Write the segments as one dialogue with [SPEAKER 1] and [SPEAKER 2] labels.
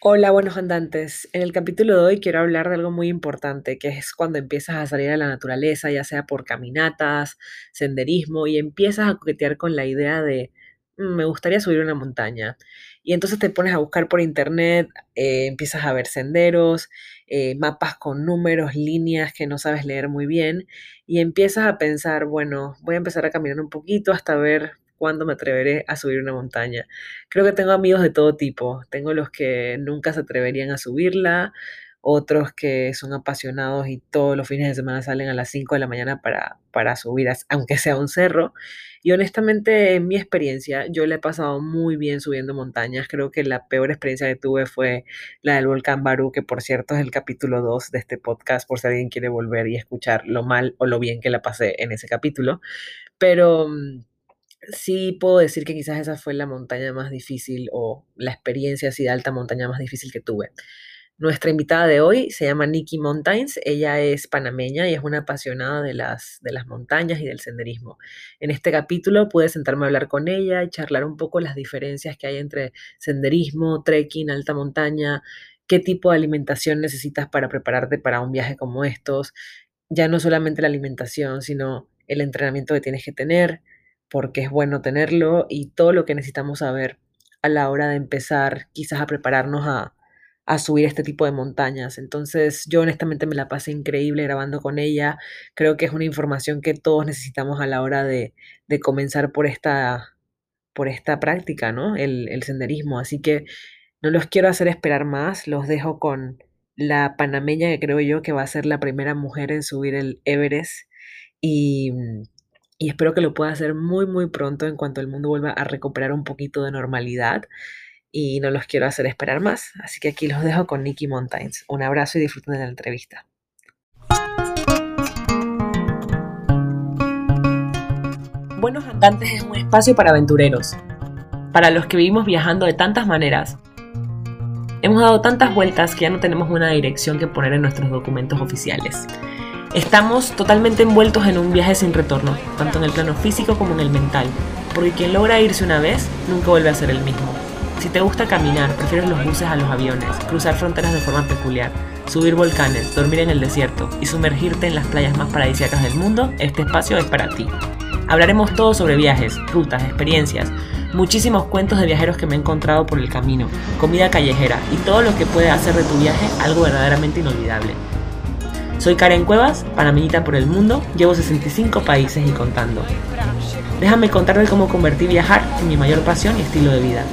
[SPEAKER 1] Hola, buenos andantes. En el capítulo de hoy quiero hablar de algo muy importante, que es cuando empiezas a salir a la naturaleza, ya sea por caminatas, senderismo, y empiezas a coquetear con la idea de, "Mm, me gustaría subir una montaña. Y entonces te pones a buscar por internet, eh, empiezas a ver senderos, eh, mapas con números, líneas que no sabes leer muy bien, y empiezas a pensar, bueno, voy a empezar a caminar un poquito hasta ver cuándo me atreveré a subir una montaña. Creo que tengo amigos de todo tipo. Tengo los que nunca se atreverían a subirla, otros que son apasionados y todos los fines de semana salen a las 5 de la mañana para, para subir, aunque sea un cerro. Y honestamente, en mi experiencia, yo le he pasado muy bien subiendo montañas. Creo que la peor experiencia que tuve fue la del volcán Barú, que por cierto es el capítulo 2 de este podcast, por si alguien quiere volver y escuchar lo mal o lo bien que la pasé en ese capítulo. Pero mm, Sí, puedo decir que quizás esa fue la montaña más difícil o la experiencia así de alta montaña más difícil que tuve. Nuestra invitada de hoy se llama Nikki Mountains. Ella es panameña y es una apasionada de las, de las montañas y del senderismo. En este capítulo pude sentarme a hablar con ella y charlar un poco las diferencias que hay entre senderismo, trekking, alta montaña, qué tipo de alimentación necesitas para prepararte para un viaje como estos. Ya no solamente la alimentación, sino el entrenamiento que tienes que tener, porque es bueno tenerlo y todo lo que necesitamos saber a la hora de empezar quizás a prepararnos a, a subir este tipo de montañas. Entonces, yo honestamente me la pasé increíble grabando con ella. Creo que es una información que todos necesitamos a la hora de, de comenzar por esta, por esta práctica, ¿no? El, el senderismo. Así que no los quiero hacer esperar más. Los dejo con la panameña que creo yo que va a ser la primera mujer en subir el Everest. Y, y espero que lo pueda hacer muy, muy pronto en cuanto el mundo vuelva a recuperar un poquito de normalidad y no los quiero hacer esperar más. Así que aquí los dejo con Nicky Mountains. Un abrazo y disfruten de la entrevista. Buenos Andantes es un espacio para aventureros, para los que vivimos viajando de tantas maneras. Hemos dado tantas vueltas que ya no tenemos una dirección que poner en nuestros documentos oficiales. Estamos totalmente envueltos en un viaje sin retorno, tanto en el plano físico como en el mental, porque quien logra irse una vez nunca vuelve a ser el mismo. Si te gusta caminar, prefieres los buses a los aviones, cruzar fronteras de forma peculiar, subir volcanes, dormir en el desierto y sumergirte en las playas más paradisíacas del mundo, este espacio es para ti. Hablaremos todo sobre viajes, rutas, experiencias, muchísimos cuentos de viajeros que me he encontrado por el camino, comida callejera y todo lo que puede hacer de tu viaje algo verdaderamente inolvidable. Soy Karen Cuevas, panameñita por el mundo, llevo 65 países y contando. Déjame contarte cómo convertí viajar en mi mayor pasión y estilo de vida.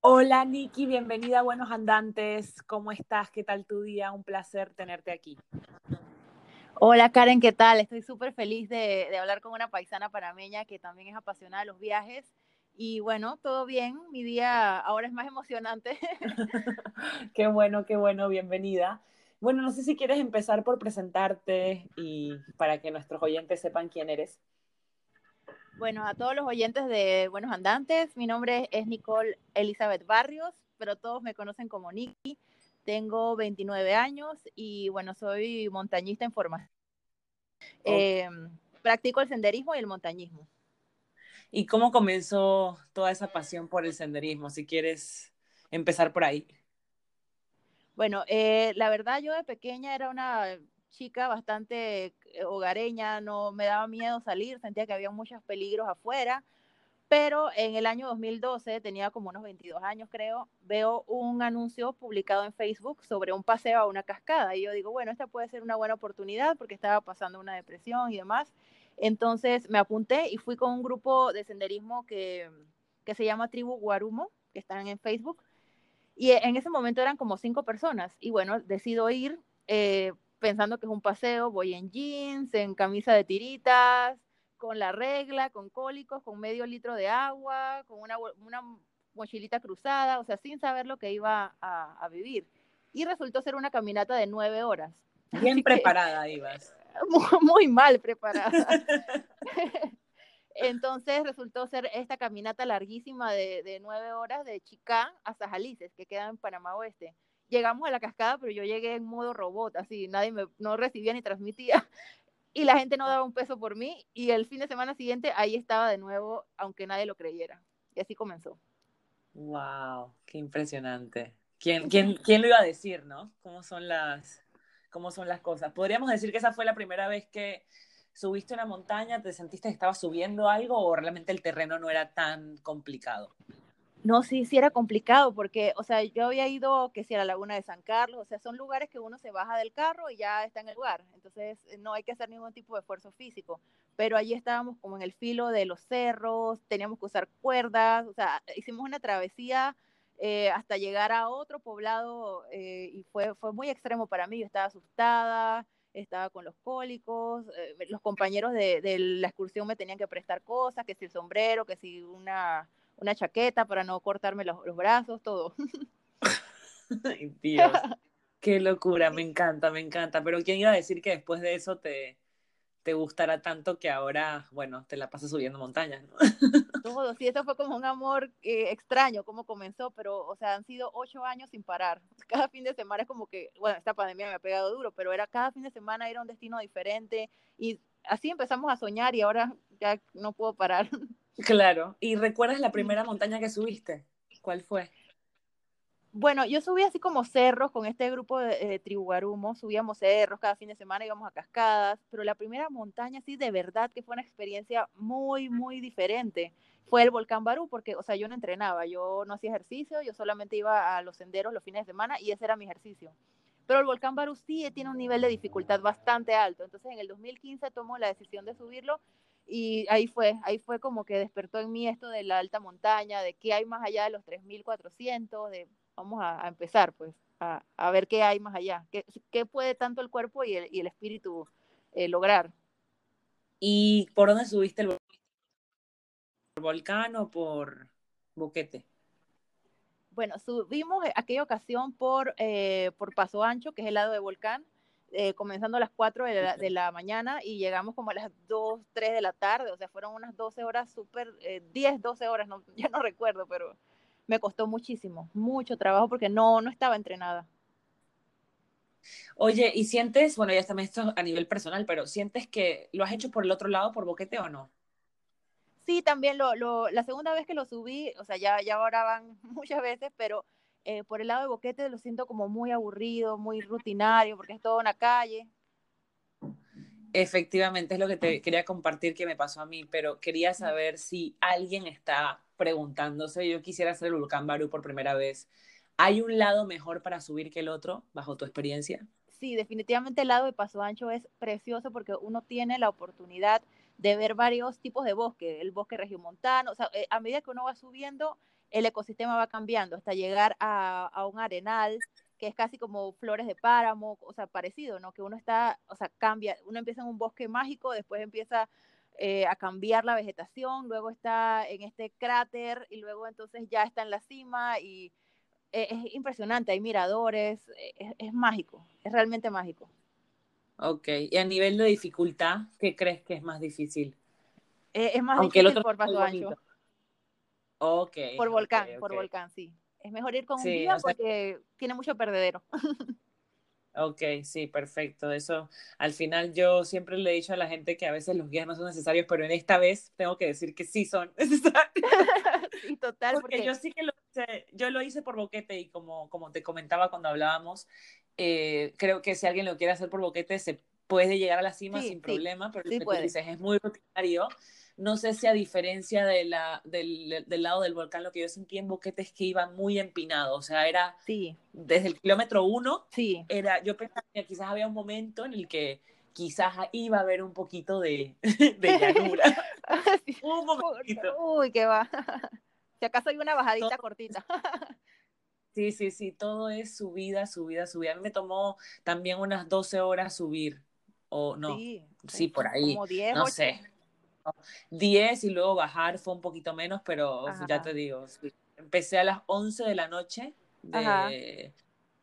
[SPEAKER 1] Hola Nikki, bienvenida a Buenos Andantes. ¿Cómo estás? ¿Qué tal tu día? Un placer tenerte aquí.
[SPEAKER 2] Hola Karen, ¿qué tal? Estoy súper feliz de, de, hablar con una paisana panameña que también es apasionada de los viajes. Y bueno, todo bien, mi día ahora es más emocionante.
[SPEAKER 1] qué bueno, qué bueno, bienvenida. Bueno, no sé si quieres empezar por presentarte y para que nuestros oyentes sepan quién eres.
[SPEAKER 2] Bueno, a todos los oyentes de Buenos Andantes, mi nombre es Nicole Elizabeth Barrios, pero todos me conocen como Nikki. Tengo 29 años y bueno, soy montañista en formación. Eh, practico el senderismo y el montañismo.
[SPEAKER 1] ¿Y cómo comenzó toda esa pasión por el senderismo? Si quieres empezar por ahí.
[SPEAKER 2] Bueno, eh, la verdad yo de pequeña era una chica bastante hogareña, no me daba miedo salir, sentía que había muchos peligros afuera, pero en el año 2012, tenía como unos 22 años creo, veo un anuncio publicado en Facebook sobre un paseo a una cascada y yo digo, bueno, esta puede ser una buena oportunidad porque estaba pasando una depresión y demás. Entonces me apunté y fui con un grupo de senderismo que, que se llama Tribu Guarumo, que están en Facebook. Y en ese momento eran como cinco personas. Y bueno, decido ir eh, pensando que es un paseo. Voy en jeans, en camisa de tiritas, con la regla, con cólicos, con medio litro de agua, con una, una mochilita cruzada, o sea, sin saber lo que iba a, a vivir. Y resultó ser una caminata de nueve horas.
[SPEAKER 1] Bien Así preparada que, ibas.
[SPEAKER 2] Muy, mal preparada. Entonces resultó ser esta caminata larguísima de, de, nueve horas de Chicá hasta Jalices, que queda en Panamá Oeste. Llegamos a la cascada, pero yo llegué en modo robot, así nadie me no recibía ni transmitía. y la gente no daba un peso por mí y el fin de semana siguiente ahí estaba de nuevo, aunque nadie lo creyera. Y así comenzó.
[SPEAKER 3] Wow, qué impresionante. ¿Quién, quién, quién lo iba a decir, no? ¿Cómo son las, cómo son las cosas? Podríamos decir que esa fue la primera vez que subiste una montaña, te sentiste que estabas subiendo algo o realmente el terreno no era tan complicado.
[SPEAKER 2] No, sí, sí era complicado porque, o sea, yo había ido, que si a la laguna de San Carlos, o sea, son lugares que uno se baja del carro y ya está en el lugar, entonces no hay que hacer ningún tipo de esfuerzo físico, pero allí estábamos como en el filo de los cerros, teníamos que usar cuerdas, o sea, hicimos una travesía eh, hasta llegar a otro poblado eh, y fue, fue muy extremo para mí, yo estaba asustada, estaba con los cólicos, los compañeros de, de la excursión me tenían que prestar cosas, que si el sombrero, que si una una chaqueta para no cortarme los, los brazos, todo.
[SPEAKER 3] Ay, Dios, qué locura, me encanta, me encanta. Pero ¿quién iba a decir que después de eso te, te gustará tanto que ahora, bueno, te la pasas subiendo montañas, ¿no?
[SPEAKER 2] Todo, sí, eso fue como un amor eh, extraño, cómo comenzó, pero, o sea, han sido ocho años sin parar. Cada fin de semana es como que, bueno, esta pandemia me ha pegado duro, pero era cada fin de semana ir a un destino diferente y así empezamos a soñar y ahora ya no puedo parar.
[SPEAKER 3] Claro. ¿Y recuerdas la primera montaña que subiste? ¿Cuál fue?
[SPEAKER 2] Bueno, yo subí así como cerros con este grupo de, Tribugarumo, subíamos cerros cada fin de semana, íbamos a cascadas, pero la primera montaña sí de verdad que fue una experiencia muy, muy diferente. Fue el volcán Barú, porque, o sea, yo no entrenaba, yo no hacía ejercicio, yo solamente iba a los senderos los fines de semana y ese era mi ejercicio. Pero el volcán Barú sí tiene un nivel de dificultad bastante alto, entonces en el 2015 tomó la decisión de subirlo y ahí fue, ahí fue como que despertó en mí esto de la alta montaña, de qué hay más allá de los 3.400, de vamos a, empezar pues a, a, ver qué hay más allá, qué, qué puede tanto el cuerpo y el, y el espíritu eh, lograr.
[SPEAKER 3] ¿Y por dónde subiste el volcán? ¿Por volcán o por boquete?
[SPEAKER 2] Bueno, subimos aquella ocasión por, eh, por Paso Ancho, que es el lado de volcán, eh, comenzando a las 4 de la, de la, mañana y llegamos como a las 2, 3 de la tarde, o sea, fueron unas 12 horas súper, eh, 10, 12 horas, no, ya no recuerdo, pero me costó muchísimo, mucho trabajo porque no, no estaba entrenada.
[SPEAKER 3] Oye, ¿y sientes, bueno, ya también esto a nivel personal, pero sientes que lo has hecho por el otro lado, por boquete o no?
[SPEAKER 2] Sí, también lo, lo, la segunda vez que lo subí, o sea, ya, ya ahora van muchas veces, pero eh, por el lado de Boquete lo siento como muy aburrido, muy rutinario, porque es toda una calle.
[SPEAKER 3] Efectivamente, es lo que te quería compartir que me pasó a mí, pero quería saber si alguien está preguntándose, yo quisiera hacer el volcán Barú por primera vez, ¿hay un lado mejor para subir que el otro, bajo tu experiencia?
[SPEAKER 2] Sí, definitivamente el lado de Paso Ancho es precioso porque uno tiene la oportunidad de ver varios tipos de bosque, el bosque regiomontano, o sea, eh, a medida que uno va subiendo, el ecosistema va cambiando hasta llegar a, un arenal que es casi como flores de páramo, o sea, parecido, ¿no? Que uno está, o sea, cambia, uno empieza en un bosque mágico, después empieza eh, a cambiar la vegetación, luego está en este cráter y luego entonces ya está en la cima y e, es, impresionante, hay miradores, e, es, mágico, es realmente mágico.
[SPEAKER 3] Ok, y a nivel de dificultad, ¿qué crees que es más difícil?
[SPEAKER 2] Eh, es más difícil por paso ancho.
[SPEAKER 3] Ok.
[SPEAKER 2] Por volcán, por volcán, sí. Es mejor ir con un guía porque tiene mucho perdedero.
[SPEAKER 3] Ok, sí, perfecto. Eso, al final yo siempre le he dicho a la gente que a veces los guías no son necesarios, pero en esta vez tengo que decir que sí son necesarios.
[SPEAKER 2] sí, total.
[SPEAKER 3] Porque, yo sí que lo hice, yo lo hice por boquete y como, como te comentaba cuando hablábamos, eh, creo que si alguien lo quiere hacer por boquete se puede llegar a la cima sin problema, pero lo que tú dices es muy rutinario no sé si a diferencia de la, del, del, lado del volcán, lo que yo sentí en Boquete es que iba muy empinado, o sea, era
[SPEAKER 2] sí.
[SPEAKER 3] desde el kilómetro uno,
[SPEAKER 2] sí.
[SPEAKER 3] era, yo pensaba que quizás había un momento en el que quizás iba a haber un poquito de, de llanura. un
[SPEAKER 2] poquito. Uy, qué va. Si acaso hay una bajadita cortita.
[SPEAKER 3] Sí, sí, sí, todo es subida, subida, subida. A mí me tomó también unas 12 horas subir, o no, sí, sí por ahí, como 10, no sé. 10 y luego bajar fue un poquito menos, pero ya te digo, empecé a las 11 de la noche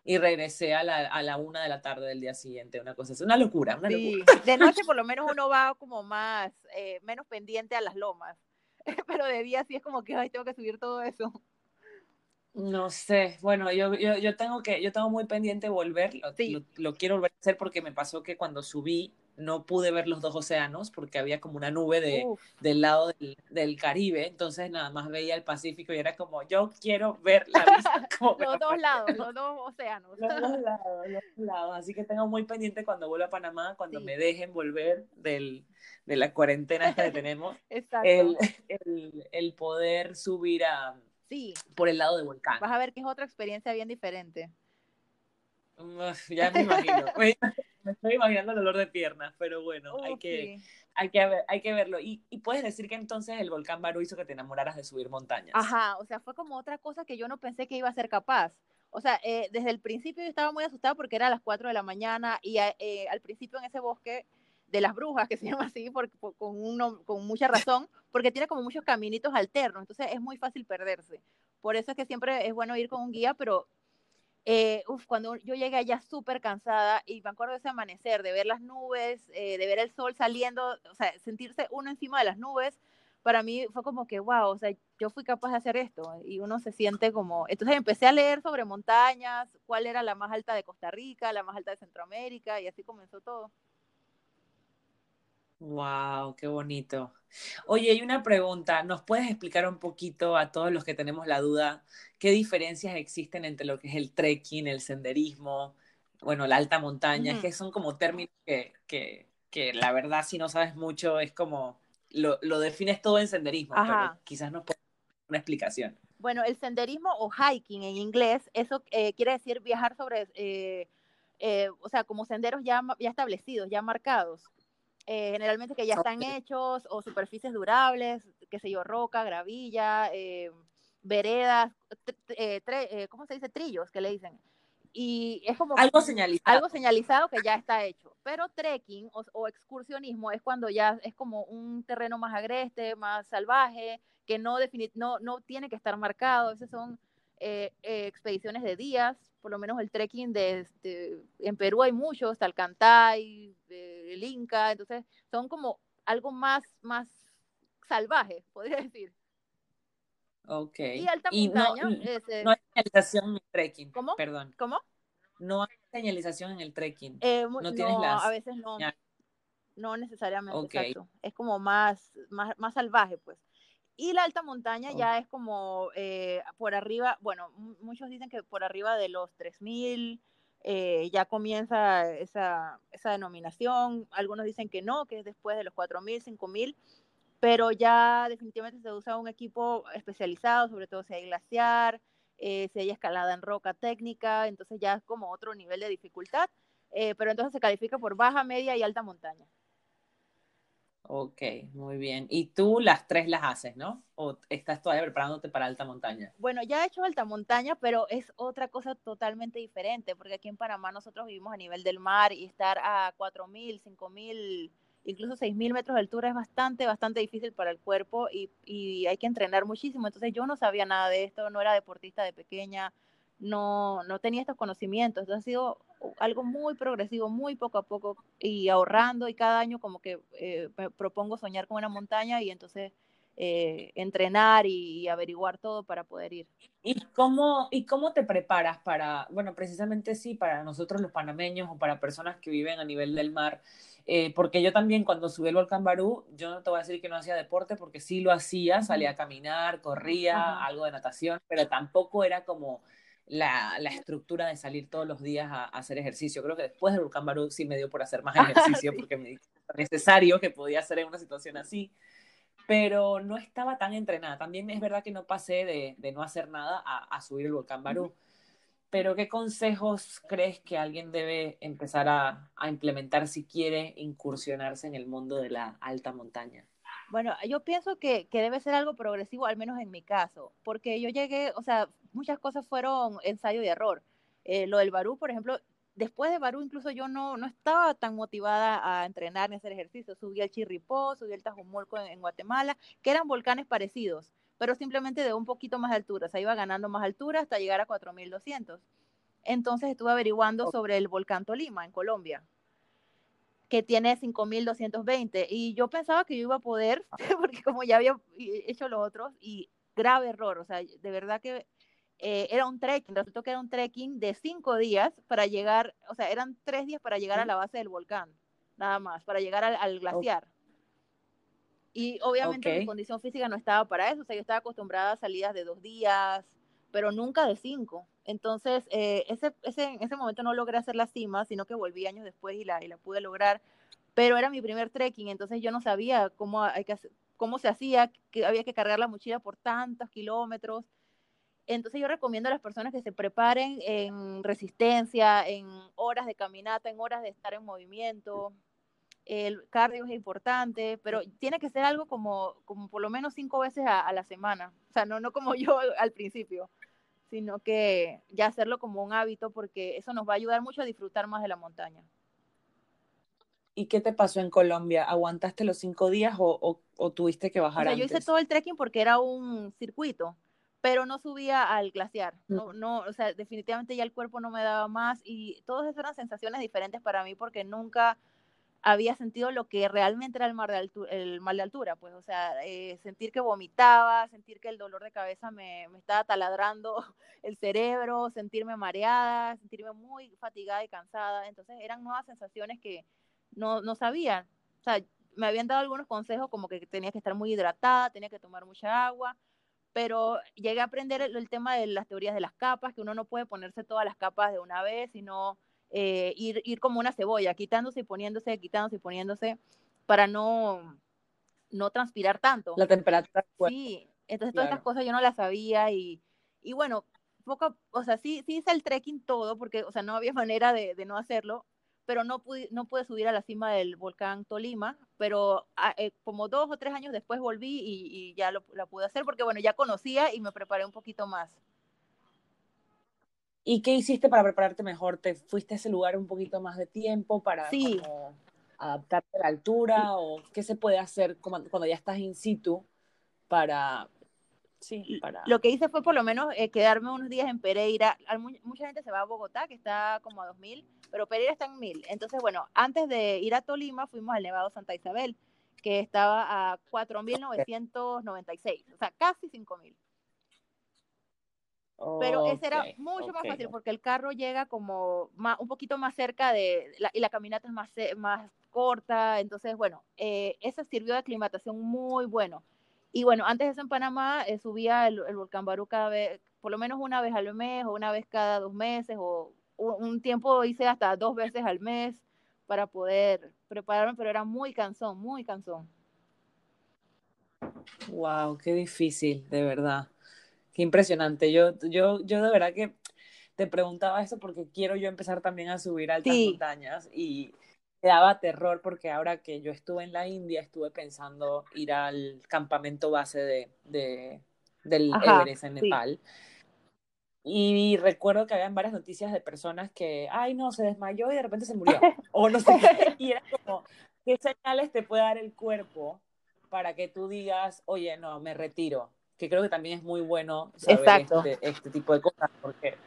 [SPEAKER 3] y regresé a la, a la 1 de la tarde del día siguiente, una cosa, es una locura, una locura.
[SPEAKER 2] De noche por lo menos uno va como más, eh, menos pendiente a las lomas, pero de día sí es como que, ay, tengo que subir todo eso.
[SPEAKER 3] No sé, bueno, yo, yo, yo tengo que, yo tengo muy pendiente volver, lo, lo, quiero volver a hacer porque me pasó que cuando subí no pude ver los dos océanos porque había como una nube de, del lado del, Caribe, entonces nada más veía el Pacífico y era como, yo quiero ver la vista.
[SPEAKER 2] los dos lados, los dos océanos.
[SPEAKER 3] Los dos lados, los dos lados. Así que tengo muy pendiente cuando vuelva a Panamá, cuando me dejen volver del, de la cuarentena que tenemos, el, el, el, poder subir a, sí. por el lado de volcán.
[SPEAKER 2] Vas a ver que es otra experiencia bien diferente.
[SPEAKER 3] ya me imagino. Me estoy imaginando el dolor de piernas, pero bueno, hay, que, hay, que ver, hay que verlo. Y, y, puedes decir que entonces el volcán Barú hizo que te enamoraras de subir montañas.
[SPEAKER 2] Ajá, o sea, fue como otra cosa que yo no pensé que iba a ser capaz. O sea, eh, desde el principio yo estaba muy asustada porque era a las 4 de la mañana y eh, al principio en ese bosque de las brujas, que se llama así por, con, uno, con mucha razón, porque tiene como muchos caminitos alternos, entonces es muy fácil perderse. Por eso es que siempre es bueno ir con un guía, pero eh, cuando yo llegué allá súper cansada y me acuerdo de ese amanecer, de ver las nubes, eh, de ver el sol saliendo, o sea, sentirse uno encima de las nubes, para mí fue como que, wow, o sea, yo fui capaz de hacer esto y uno se siente como, entonces empecé a leer sobre montañas, cuál era la más alta de Costa Rica, la más alta de Centroamérica y así comenzó todo.
[SPEAKER 3] Wow, qué bonito. Oye, hay una pregunta. ¿Nos puedes explicar un poquito a todos los que tenemos la duda qué diferencias existen entre lo que es el trekking, el senderismo, bueno, la alta montaña? Que son como términos que, que, que, la verdad, si no sabes mucho, es como lo, lo defines todo en senderismo, pero quizás nos puedes dar una explicación.
[SPEAKER 2] Bueno, el senderismo o hiking en inglés, eso eh, quiere decir viajar sobre, eh, eh, o sea, como senderos ya, ya establecidos, ya marcados. Eh, generalmente que ya están hechos, o superficies durables, qué sé yo, roca, gravilla, eh, veredas, eh, ¿cómo se dice? Trillos, que le dicen. Y es como
[SPEAKER 3] algo señalizado.
[SPEAKER 2] Algo señalizado que ya está hecho. Pero trekking o, excursionismo es cuando ya es como un terreno más agreste, más salvaje, que no, no, no tiene que estar marcado. Esas son expediciones de días, por lo menos el trekking de, en Perú hay muchos, Talcantay, el Inca, entonces son como algo más, más salvaje, podría decir.
[SPEAKER 3] Ok.
[SPEAKER 2] Y alta montaña.
[SPEAKER 3] No, no, hay señalización en el trekking.
[SPEAKER 2] ¿Cómo?
[SPEAKER 3] Perdón.
[SPEAKER 2] ¿Cómo?
[SPEAKER 3] No hay señalización en el trekking.
[SPEAKER 2] Eh, no tienes las... a veces no. No necesariamente, exacto. Es como más, más, más salvaje, pues. Y la alta montaña ya es como eh, por arriba, bueno, muchos dicen que por arriba de los 3000 eh, ya comienza esa, esa, denominación. Algunos dicen que no, que es después de los 4000, 5000, pero ya definitivamente se usa un equipo especializado, sobre todo si hay glaciar, eh, si hay escalada en roca técnica, entonces ya es como otro nivel de dificultad, eh, pero entonces se califica por baja, media y alta montaña.
[SPEAKER 3] Ok, muy bien. Y tú las tres las haces, ¿no? ¿O estás todavía preparándote para alta montaña?
[SPEAKER 2] Bueno, ya he hecho alta montaña, pero es otra cosa totalmente diferente, porque aquí en Panamá nosotros vivimos a nivel del mar y estar a 4.000, 5.000, incluso 6.000 metros de altura es bastante, bastante difícil para el cuerpo y, y hay que entrenar muchísimo. Entonces yo no sabía nada de esto, no era deportista de pequeña, no, no tenía estos conocimientos. Entonces ha sido algo muy progresivo, muy poco a poco y ahorrando y cada año como que eh, me propongo soñar con una montaña y entonces eh, entrenar y, averiguar todo para poder ir.
[SPEAKER 3] ¿Y cómo, ¿Y cómo te preparas para, bueno, precisamente sí, para nosotros los panameños o para personas que viven a nivel del mar? Eh, porque yo también cuando subí el volcán Barú, yo no te voy a decir que no hacía deporte, porque sí lo hacía, salía a caminar, corría, algo de natación, pero tampoco era como la, la, estructura de salir todos los días a, hacer ejercicio. Creo que después del volcán Barú sí me dio por hacer más ejercicio porque me necesario que podía hacer en una situación así, pero no estaba tan entrenada. También es verdad que no pasé de, de no hacer nada a, a, subir el volcán Barú. Pero ¿qué consejos crees que alguien debe empezar a, a implementar si quiere incursionarse en el mundo de la alta montaña?
[SPEAKER 2] Bueno, yo pienso que, que, debe ser algo progresivo, al menos en mi caso, porque yo llegué, o sea, muchas cosas fueron ensayo y error. Eh, lo del Barú, por ejemplo, después de Barú incluso yo no, no estaba tan motivada a entrenar ni a hacer ejercicio. Subí al Chirripó, subí al Tajumulco en, Guatemala, que eran volcanes parecidos, pero simplemente de un poquito más de altura. O sea, iba ganando más altura hasta llegar a 4200. Entonces estuve averiguando sobre el volcán Tolima en Colombia que tiene 5220 y yo pensaba que yo iba a poder porque como ya había hecho los otros y grave error, o sea, de verdad que eh, era un trekking, resultó que era un trekking de cinco días para llegar, o sea, eran tres días para llegar a la base del volcán. nada más, para llegar al, glaciar. Y obviamente mi condición física no estaba para eso, o sea, yo estaba acostumbrada a salidas de dos días, pero nunca de cinco. Entonces, eh, ese, ese, en ese momento no logré hacer la cima, sino que volví años después y la, y la pude lograr. Pero era mi primer trekking, entonces yo no sabía cómo, hay que cómo se hacía, que había que cargar la mochila por tantos kilómetros. Entonces yo recomiendo a las personas que se preparen en resistencia, en horas de caminata, en horas de estar en movimiento. El cardio es importante, pero tiene que ser algo como, como por lo menos cinco veces a, la semana. O sea, no, no como yo al principio, sino que ya hacerlo como un hábito porque eso nos va a ayudar mucho a disfrutar más de la montaña.
[SPEAKER 3] ¿Y qué te pasó en Colombia? ¿Aguantaste los cinco días o, tuviste que bajar
[SPEAKER 2] o sea, Yo hice todo el trekking porque era un circuito pero no subía al glaciar, no, no, o sea, definitivamente ya el cuerpo no me daba más y todas esas eran sensaciones diferentes para mí porque nunca había sentido lo que realmente era el, mar de altura, el mal de altura, pues, o sea, eh, sentir que vomitaba, sentir que el dolor de cabeza me, me, estaba taladrando el cerebro, sentirme mareada, sentirme muy fatigada y cansada, entonces eran nuevas sensaciones que no, no sabía, o sea, me habían dado algunos consejos como que tenía que estar muy hidratada, tenía que tomar mucha agua, pero llegué a aprender el, tema de las teorías de las capas, que uno no puede ponerse todas las capas de una vez, sino eh, ir, ir como una cebolla, quitándose y poniéndose, quitándose y poniéndose, para no, no transpirar tanto.
[SPEAKER 3] La temperatura.
[SPEAKER 2] Sí, entonces todas estas cosas yo no las sabía y, y bueno, poco, o sea, sí, sí hice el trekking todo, porque, o sea, no había manera de, de no hacerlo, pero no pude, no pude subir a la cima del volcán Tolima, pero ah, eh, como dos o tres años después volví y, ya lo, la pude hacer porque, bueno, ya conocía y me preparé un poquito más.
[SPEAKER 3] ¿Y qué hiciste para prepararte mejor? ¿Te fuiste a ese lugar un poquito más de tiempo para adaptarte a la altura? ¿O qué se puede hacer cuando ya estás in situ para, Sí, para...
[SPEAKER 2] Lo que hice fue por lo menos eh, quedarme unos días en Pereira. Mucha gente se va a Bogotá, que está como a 2.000, pero Pereira está en 1.000. Entonces, bueno, antes de ir a Tolima fuimos al Nevado Santa Isabel, que estaba a 4.996, o sea, casi 5.000. pero ese era mucho más fácil porque el carro llega como un poquito más cerca de, y la caminata es más, más corta, entonces bueno, eh, eso sirvió de aclimatación muy bueno. Y bueno, antes de eso en Panamá eh, subía el, volcán Barú cada vez, por lo menos una vez al mes o una vez cada dos meses o un tiempo hice hasta dos veces al mes para poder prepararme, pero era muy cansón, muy cansón.
[SPEAKER 3] Wow, qué difícil, de verdad. Qué impresionante. Yo, yo, yo de verdad que te preguntaba eso porque quiero yo empezar también a subir altas montañas y me daba terror porque ahora que yo estuve en la India estuve pensando ir al campamento base de, de del Everest en Nepal. Y recuerdo que habían varias noticias de personas que, ay, no, se desmayó y de repente se murió. o no sé qué. Y era como, ¿qué señales te puede dar el cuerpo para que tú digas, oye, no, me retiro? Que creo que también es muy bueno saber este, este, tipo de cosas, porque,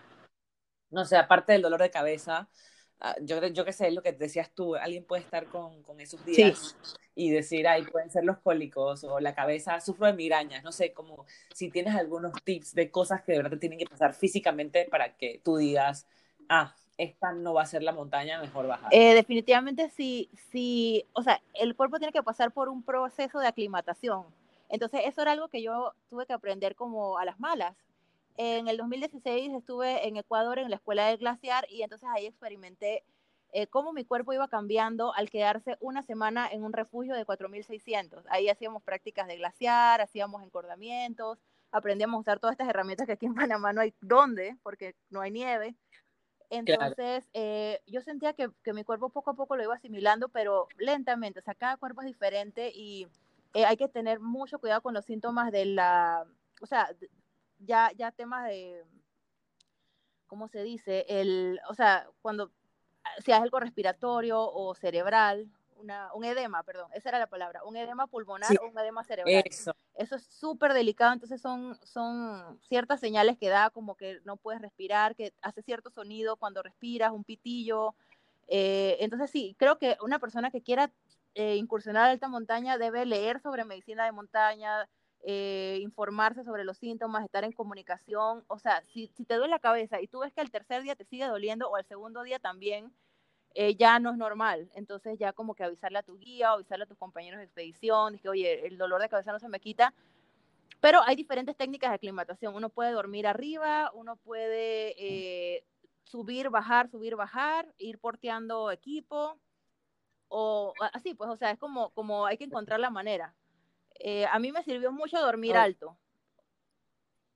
[SPEAKER 3] no sé, aparte del dolor de cabeza, Ah, yo, yo qué sé, lo que decías tú, alguien puede estar con, con esos días y decir, ay, pueden ser los cólicos o la cabeza, sufro de migrañas, no sé, como si tienes algunos tips de cosas que de verdad te tienen que pasar físicamente para que tú digas, ah, esta no va a ser la montaña, mejor bajar.
[SPEAKER 2] Eh, definitivamente sí, sí, o sea, el cuerpo tiene que pasar por un proceso de aclimatación. Entonces, eso era algo que yo tuve que aprender como a las malas en el 2016 estuve en Ecuador en la escuela del glaciar y entonces ahí experimenté eh, cómo mi cuerpo iba cambiando al quedarse una semana en un refugio de 4.600. Ahí hacíamos prácticas de glaciar, hacíamos encordamientos, aprendíamos a usar todas estas herramientas que aquí en Panamá no hay dónde, porque no hay nieve. Entonces, eh, yo sentía que, que, mi cuerpo poco a poco lo iba asimilando, pero lentamente. O sea, cada cuerpo es diferente y eh, hay que tener mucho cuidado con los síntomas de la, o sea, ya, ya temas de, ¿cómo se dice? El, o sea, cuando si es algo respiratorio o cerebral, una, un edema, perdón, esa era la palabra, un edema pulmonar o un edema cerebral. Eso, eso es súper delicado, entonces son, son ciertas señales que da como que no puedes respirar, que hace cierto sonido cuando respiras, un pitillo. Eh, entonces sí, creo que una persona que quiera eh, incursionar a alta montaña debe leer sobre medicina de montaña, eh, informarse sobre los síntomas, estar en comunicación. O sea, si, te duele la cabeza y tú ves que el tercer día te sigue doliendo o el segundo día también, eh, ya no es normal. Entonces ya como que avisarle a tu guía avisarle a tus compañeros de expedición, que oye, el dolor de cabeza no se me quita. Pero hay diferentes técnicas de aclimatación. Uno puede dormir arriba, uno puede eh, subir, bajar, subir, bajar, ir porteando equipo, o así, pues, o sea, es como, como hay que encontrar la manera. Eh, a mí me sirvió mucho dormir oh. alto.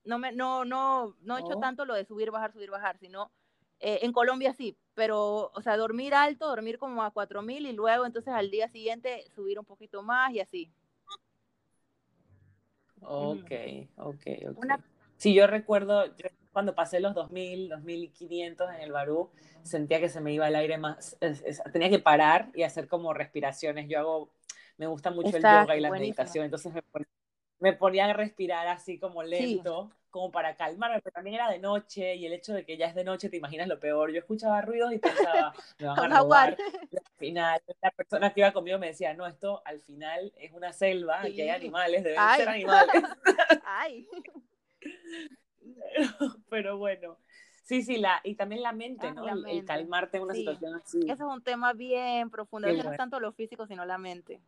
[SPEAKER 2] No, me, no, no, no he hecho oh. tanto lo de subir, bajar, subir, bajar, sino eh, en Colombia sí, pero, o sea, dormir alto, dormir como a 4000 y luego entonces al día siguiente subir un poquito más y así.
[SPEAKER 3] Ok, ok, ok. Sí, yo recuerdo, cuando pasé los 2000, 2500 en el Barú, sentía que se me iba el aire más, tenía que parar y hacer como respiraciones. Yo hago, me gusta mucho el yoga y la meditación, entonces me ponía, me ponía a respirar así como lento como para calmarme, pero también era de noche y el hecho de que ya es de noche, te imaginas lo peor. Yo escuchaba ruidos y pensaba, me van a robar. al final, la persona que iba conmigo me decía, no, esto al final es una selva y hay animales, deben ser animales. Ay. Pero, bueno. Sí, sí, la, y también la mente, ah, ¿no? El, calmarte en una situación así.
[SPEAKER 2] Eso es un tema bien profundo. no es tanto lo físico, sino la mente.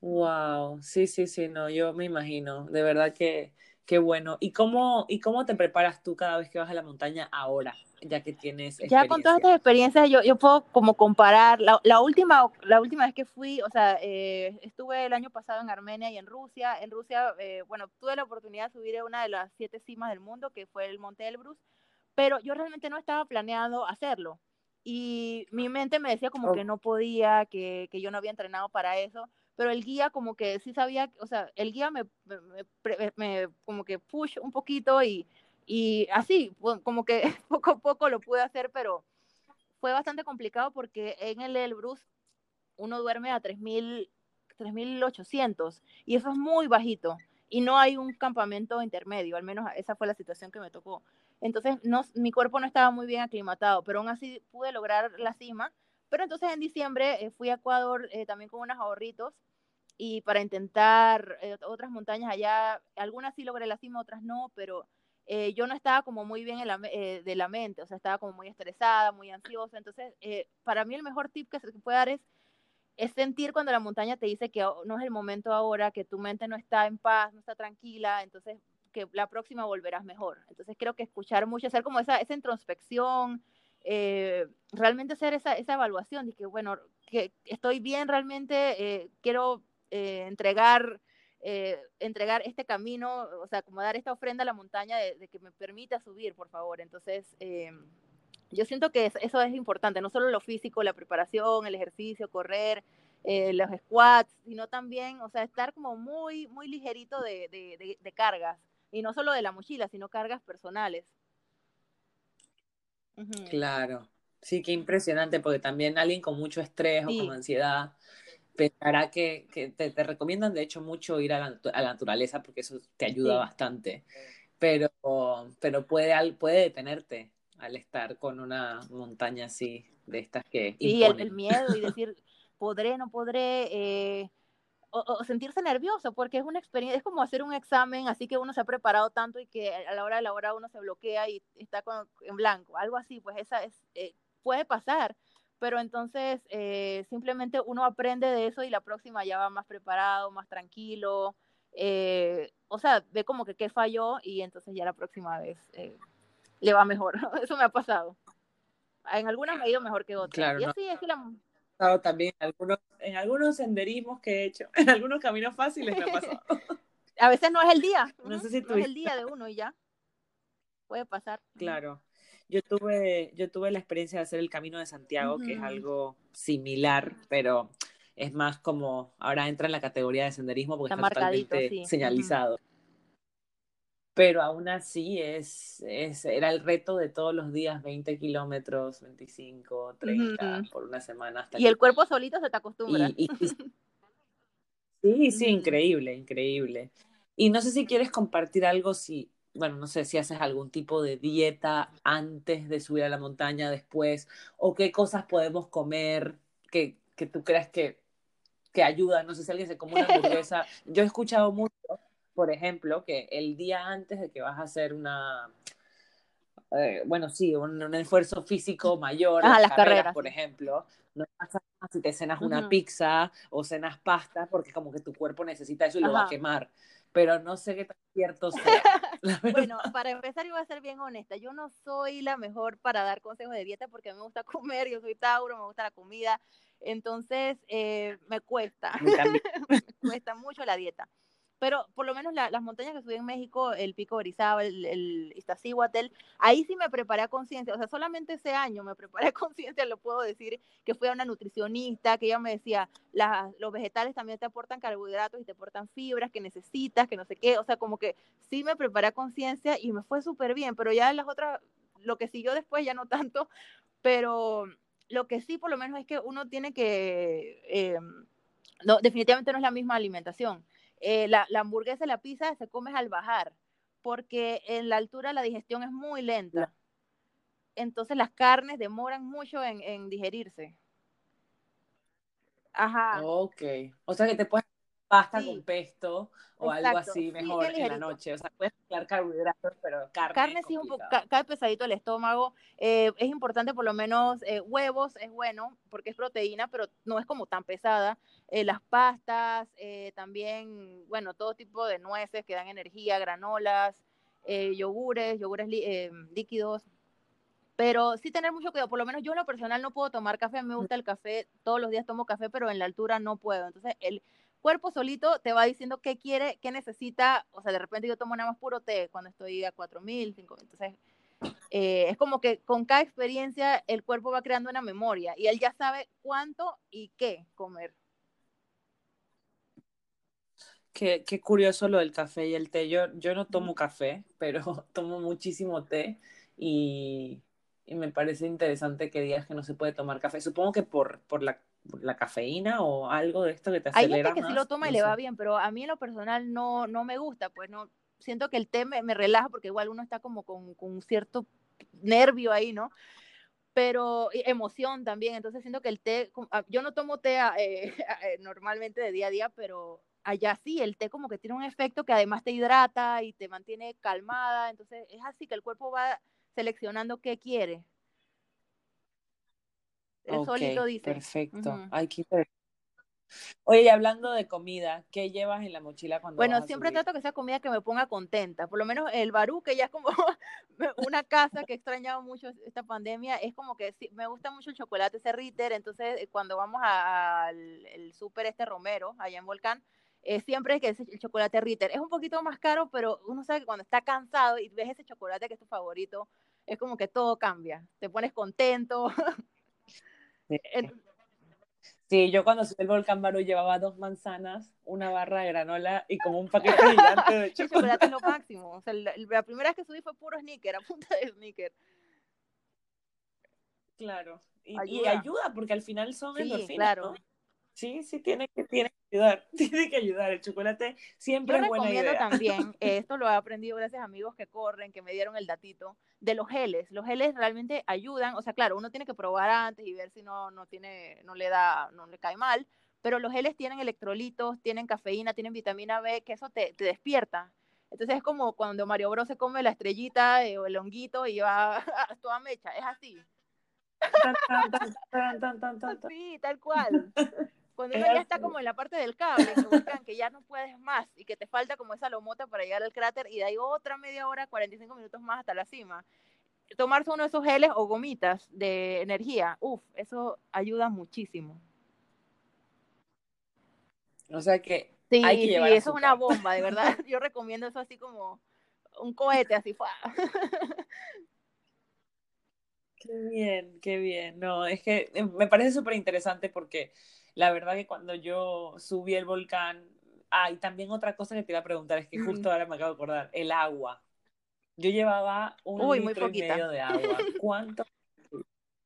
[SPEAKER 3] Wow, sí, sí, sí, no, yo me imagino, de verdad que qué bueno. ¿Y cómo, ¿Y cómo te preparas tú cada vez que vas a la montaña ahora, ya que tienes
[SPEAKER 2] Ya con todas estas experiencias yo, yo puedo como comparar, la, la, última, la última vez que fui, o sea, eh, estuve el año pasado en Armenia y en Rusia, en Rusia, eh, bueno, tuve la oportunidad de subir a una de las siete cimas del mundo, que fue el Monte Elbrus, pero yo realmente no estaba planeando hacerlo. Y mi mente me decía como que no podía, que, que yo no había entrenado para eso pero el guía como que sí sabía, o sea, el guía me, me, me como que push un poquito y, y así, como que poco a poco lo pude hacer, pero fue bastante complicado porque en el Elbrus uno duerme a 3.000, 3.800 y eso es muy bajito y no hay un campamento intermedio, al menos esa fue la situación que me tocó. Entonces, no, mi cuerpo no estaba muy bien aclimatado, pero aún así pude lograr la cima pero entonces en diciembre eh, fui a Ecuador eh, también con unos ahorritos y para intentar eh, otras montañas allá, algunas sí logré la cima, otras no, pero yo no estaba como muy bien de la mente, o sea, estaba como muy estresada, muy ansiosa. Entonces, para mí el mejor tip que se puede dar es, es sentir cuando la montaña te dice que no es el momento ahora, que tu mente no está en paz, no está tranquila, entonces que la próxima volverás mejor. Entonces creo que escuchar mucho, hacer como esa, esa introspección, eh, realmente hacer esa, esa evaluación de que, bueno, que estoy bien realmente, eh, quiero eh, entregar, este camino, o sea, como dar esta ofrenda a la montaña de, que me permita subir, por favor. Entonces, yo siento que eso es importante, no solo lo físico, la preparación, el ejercicio, correr, los squats, sino también, o sea, estar como muy, muy ligerito de, de, de cargas, y no solo de la mochila, sino cargas personales.
[SPEAKER 3] Claro, sí, qué impresionante, porque también alguien con mucho estrés o con ansiedad pensará que, te, recomiendan de hecho mucho ir a la, naturaleza porque eso te ayuda bastante, pero, pero puede, puede detenerte al estar con una montaña así de estas que...
[SPEAKER 2] Y el, el, miedo y decir, podré, no podré, eh, o, sentirse nervioso, porque es una experiencia, es como hacer un examen, así que uno se ha preparado tanto y que a la hora de la hora uno se bloquea y está en blanco, algo así, pues esa es, eh, puede pasar, pero entonces eh, simplemente uno aprende de eso y la próxima ya va más preparado, más tranquilo, eh, o sea, ve como que qué falló y entonces ya la próxima vez le va mejor, eso me ha pasado. En algunas me ha ido mejor que otras. y así es que la,
[SPEAKER 3] también en algunos, en algunos senderismos que he hecho, en algunos caminos fáciles me ha pasado.
[SPEAKER 2] A veces no es el día, no, sé si no es el día de uno y ya. Puede pasar.
[SPEAKER 3] Claro. Yo tuve, yo tuve la experiencia de hacer el Camino de Santiago, que es algo similar, pero es más como, ahora entra en la categoría de senderismo porque está, totalmente señalizado pero aún así es, es, era el reto de todos los días, 20 kilómetros, 25, 30 por una semana.
[SPEAKER 2] Hasta y el cuerpo solito se te acostumbra.
[SPEAKER 3] sí, sí, increíble, increíble. Y no sé si quieres compartir algo, si, bueno, no sé si haces algún tipo de dieta antes de subir a la montaña, después, o qué cosas podemos comer que, que tú creas que, que ayudan. No sé si alguien se come una hamburguesa. Yo he escuchado mucho por ejemplo, que el día antes de que vas a hacer una, eh, bueno, sí, un, un, esfuerzo físico mayor,
[SPEAKER 2] Ajá, las carreras,
[SPEAKER 3] por ejemplo, no pasa nada si te cenas una pizza o cenas pasta, porque como que tu cuerpo necesita eso y lo va a quemar, pero no sé qué tan cierto sea.
[SPEAKER 2] Bueno, para empezar, yo voy a ser bien honesta. Yo no soy la mejor para dar consejos de dieta porque a mí me gusta comer, yo soy Tauro, me gusta la comida. Entonces, eh, me cuesta, me cuesta mucho la dieta. Pero por lo menos la- las montañas que subí en México, el Pico Orizaba, el, el Iztaccíhuatl, ahí sí me preparé a conciencia. O sea, solamente ese año me preparé a conciencia, lo puedo decir, que fui a una nutricionista, que ella me decía, "Las- los vegetales también te aportan carbohidratos y te aportan fibras que necesitas, que no sé qué. O sea, como que sí me preparé a conciencia y me fue súper bien, pero ya las otras, lo que siguió después ya no tanto, pero lo que sí por lo menos es que uno tiene que, eh, no, definitivamente no es la misma alimentación. Eh, la, la, hamburguesa y la pizza se come al bajar, porque en la altura la digestión es muy lenta. Entonces las carnes demoran mucho en, en digerirse. Ajá.
[SPEAKER 3] Ok. O sea que te puedes pasta
[SPEAKER 2] Sí.
[SPEAKER 3] con pesto o
[SPEAKER 2] Exacto.
[SPEAKER 3] algo así
[SPEAKER 2] Sí,
[SPEAKER 3] mejor en la noche. O sea, puedes mezclar carbohidratos, pero carne.
[SPEAKER 2] Carne sí un poco, cae pesadito el estómago. Eh, es importante por lo menos eh, huevos, es bueno porque es proteína, pero no es como tan pesada. Eh, las pastas, también, bueno, todo tipo de nueces que dan energía, granolas, yogures, yogures lí- líquidos. Pero sí tener mucho cuidado, por lo menos yo en lo personal no puedo tomar café, me gusta el café, todos los días tomo café, pero en la altura no puedo. Entonces el cuerpo solito te va diciendo qué quiere, qué necesita, o sea, de repente yo tomo nada más puro té cuando estoy a 4000, 5000, entonces eh, es como que con cada experiencia el cuerpo va creando una memoria y él ya sabe cuánto y qué comer.
[SPEAKER 3] Qué, qué curioso lo del café y el té. Yo, yo no tomo café, pero tomo muchísimo té y, y me parece interesante que digas que no se puede tomar café. Supongo que por, por, la, la cafeína o algo de esto que te
[SPEAKER 2] Hay
[SPEAKER 3] acelera
[SPEAKER 2] gente que
[SPEAKER 3] más.
[SPEAKER 2] sí lo toma y le va bien, pero a mí en lo personal no, no me gusta, pues no, siento que el té me, me relaja porque igual uno está como con, con un cierto nervio ahí, ¿no? Pero emoción también, entonces siento que el té, ah, yo no tomo té ah, eh, eh, normalmente de día a día, pero allá sí, el té como que tiene un efecto que además te hidrata y te mantiene calmada, entonces es así que el cuerpo va seleccionando qué quiere. Él
[SPEAKER 3] Ok,
[SPEAKER 2] solito dice.
[SPEAKER 3] perfecto. Ay, qué Oye, y hablando de comida, ¿qué llevas en la mochila cuando
[SPEAKER 2] Bueno,
[SPEAKER 3] vas a
[SPEAKER 2] siempre
[SPEAKER 3] subir?
[SPEAKER 2] trato que sea comida que me ponga contenta. Por lo menos el barú, que ya es como una casa que he extrañado mucho esta pandemia, es como que sí, me gusta mucho el chocolate ese Ritter. Entonces, eh, cuando vamos al súper este Romero, allá en Volcán, eh, siempre es que es el chocolate Ritter. Es un poquito más caro, pero uno sabe que cuando está cansado y ves ese chocolate que es tu favorito, es como que todo cambia. Te pones contento.
[SPEAKER 3] Sí. Yo cuando subí el volcán Barú llevaba dos manzanas, una barra de granola y como un paquete gigante de chocolate.
[SPEAKER 2] chocolate lo máximo. O sea, la, la primera vez que subí fue puro sneaker, a punta de sneaker.
[SPEAKER 3] Claro. Y y
[SPEAKER 2] Ayuda.
[SPEAKER 3] porque al final son
[SPEAKER 2] Sí,
[SPEAKER 3] endorfinas,
[SPEAKER 2] claro.
[SPEAKER 3] ¿no? Sí, sí, tiene que, tiene que ayudar. Tiene que ayudar. El chocolate siempre
[SPEAKER 2] Yo
[SPEAKER 3] es buena
[SPEAKER 2] recomiendo
[SPEAKER 3] idea.
[SPEAKER 2] también, esto lo he aprendido gracias a amigos que corren, que me dieron el datito, de los geles. Los geles realmente ayudan, o sea, claro, uno tiene que probar antes y ver si no, no tiene, no le da, no le cae mal, pero los geles tienen electrolitos, tienen cafeína, tienen vitamina B, que eso te, te despierta. Entonces es como cuando Mario Bros se come la estrellita eh, o el honguito y va a toda mecha, es así.
[SPEAKER 3] Tan, tan, tan.
[SPEAKER 2] Sí, tal cual. Cuando uno
[SPEAKER 3] Es
[SPEAKER 2] ya está como en la parte del cable, volcán, que ya no puedes más y que te falta como esa lomota para llegar al cráter y de ahí otra media hora, 45 minutos más hasta la cima. Tomarse uno de esos geles o gomitas de energía, uff, eso ayuda muchísimo.
[SPEAKER 3] O sea que
[SPEAKER 2] Sí,
[SPEAKER 3] hay que
[SPEAKER 2] sí, eso es una bomba, de verdad. Yo recomiendo eso así como un cohete, así. ¡fua!
[SPEAKER 3] Qué bien, qué bien. No, es que eh, me parece súper interesante porque la verdad que cuando yo subí el volcán, ah, y también otra cosa que te iba a preguntar es que justo ahora me acabo de acordar, el agua. Yo llevaba un
[SPEAKER 2] Uy, muy
[SPEAKER 3] litro y medio de agua. ¿Cuánto?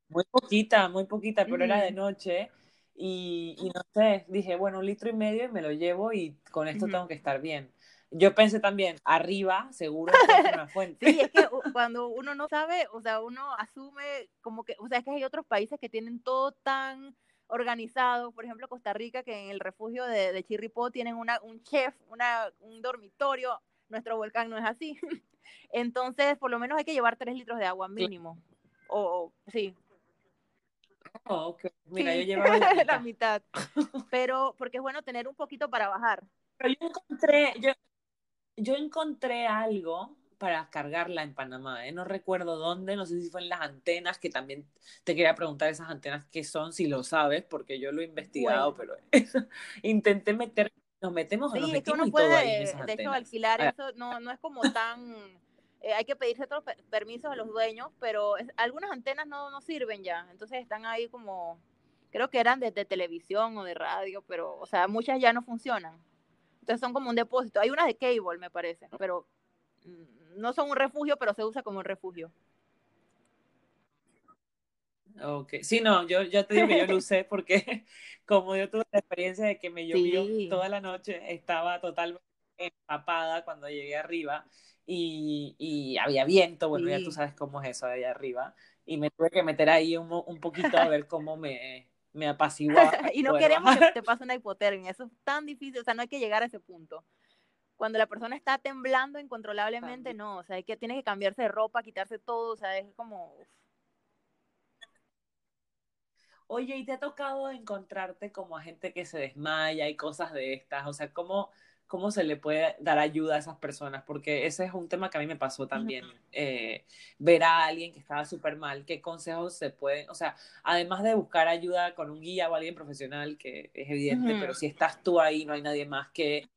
[SPEAKER 3] Muy poquita, muy poquita, pero era de noche y, y no sé, dije, bueno, un litro y medio y me lo llevo y con esto tengo que estar bien. Yo pensé también, arriba, seguro encuentro una fuente.
[SPEAKER 2] Sí, es que cuando uno no sabe, o sea, uno asume como que, o sea, es que hay otros países que tienen todo tan organizado, por ejemplo, Costa Rica, que en el refugio de, de Chirripó tienen una, un chef, una, un dormitorio, nuestro volcán no es así. Entonces, por lo menos hay que llevar tres litros de agua mínimo. O, sí.
[SPEAKER 3] Oh, Mira, yo llevaba la mitad.
[SPEAKER 2] la mitad. Pero porque es bueno tener un poquito para bajar.
[SPEAKER 3] Pero yo encontré, yo, yo encontré algo para cargarla en Panamá, ¿eh? no recuerdo dónde, no sé si fue en las antenas, que también te quería preguntar esas antenas qué son, si lo sabes, porque yo lo he investigado, pero intenté meter, nos metemos
[SPEAKER 2] sí,
[SPEAKER 3] nos
[SPEAKER 2] es que uno puede, de hecho, alquilar eso no, no es como tan, eh, hay que pedirse otros permisos a los dueños, pero algunas antenas no, no sirven ya, entonces están ahí como, creo que eran de, de televisión o de radio, pero, o sea, muchas ya no funcionan. Entonces son como un depósito. Hay unas de cable, me parece, pero mm, no son un refugio, pero se usa como un refugio.
[SPEAKER 3] Ok, sí, no, yo ya te digo que yo lo usé porque como yo tuve la experiencia de que me llovió toda la noche, estaba totalmente empapada cuando llegué arriba y, y había viento, bueno, ya tú sabes cómo es eso de allá arriba, y me tuve que meter ahí un, un poquito a ver cómo me, me apaciguaba.
[SPEAKER 2] y no queremos que te pase una hipotermia, eso es tan difícil, o sea, no hay que llegar a ese punto. Cuando la persona está temblando incontrolablemente, no, o sea, hay que, tiene que cambiarse de ropa, quitarse todo, o sea, es como...
[SPEAKER 3] Oye, ¿y te ha tocado encontrarte como a gente que se desmaya y cosas de estas? O sea, ¿cómo, cómo se le puede dar ayuda a esas personas, porque ese es un tema que a mí me pasó también, eh, ver a alguien que estaba súper mal, qué consejos se pueden, o sea, además de buscar ayuda con un guía o alguien profesional, que es evidente, pero si estás tú ahí, no hay nadie más que...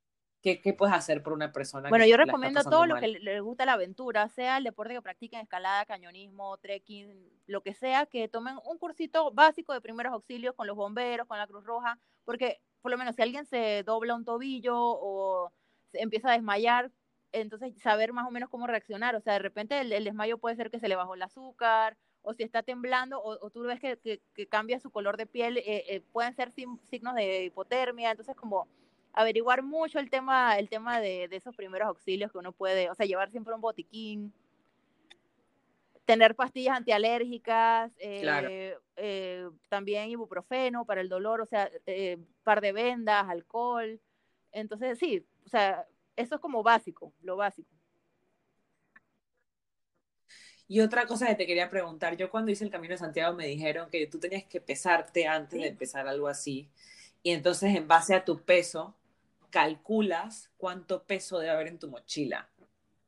[SPEAKER 3] ¿Qué, ¿Qué, puedes hacer por una persona?
[SPEAKER 2] Bueno, yo recomiendo a todos los que les gusta la aventura, sea el deporte que practiquen, escalada, cañonismo, trekking, lo que sea, que tomen un cursito básico de primeros auxilios con los bomberos, con la Cruz Roja, porque por lo menos si alguien se dobla un tobillo o se empieza a desmayar, entonces saber más o menos cómo reaccionar. O sea, de repente el, desmayo puede ser que se le bajó el azúcar, o si está temblando, o, tú ves que, que, cambia su color de piel, eh, eh, pueden ser signos de hipotermia. Entonces, como averiguar mucho el tema, el tema de, de, esos primeros auxilios que uno puede, o sea, llevar siempre un botiquín tener pastillas antialérgicas, eh, eh, también ibuprofeno para el dolor, o sea, eh, par de vendas, alcohol. Entonces, sí, o sea, eso es como básico, lo básico.
[SPEAKER 3] Y otra cosa que te quería preguntar, yo cuando hice el Camino de Santiago me dijeron que tú tenías que pesarte antes de empezar algo así. Y entonces en base a tu peso, calculas cuánto peso debe haber en tu mochila.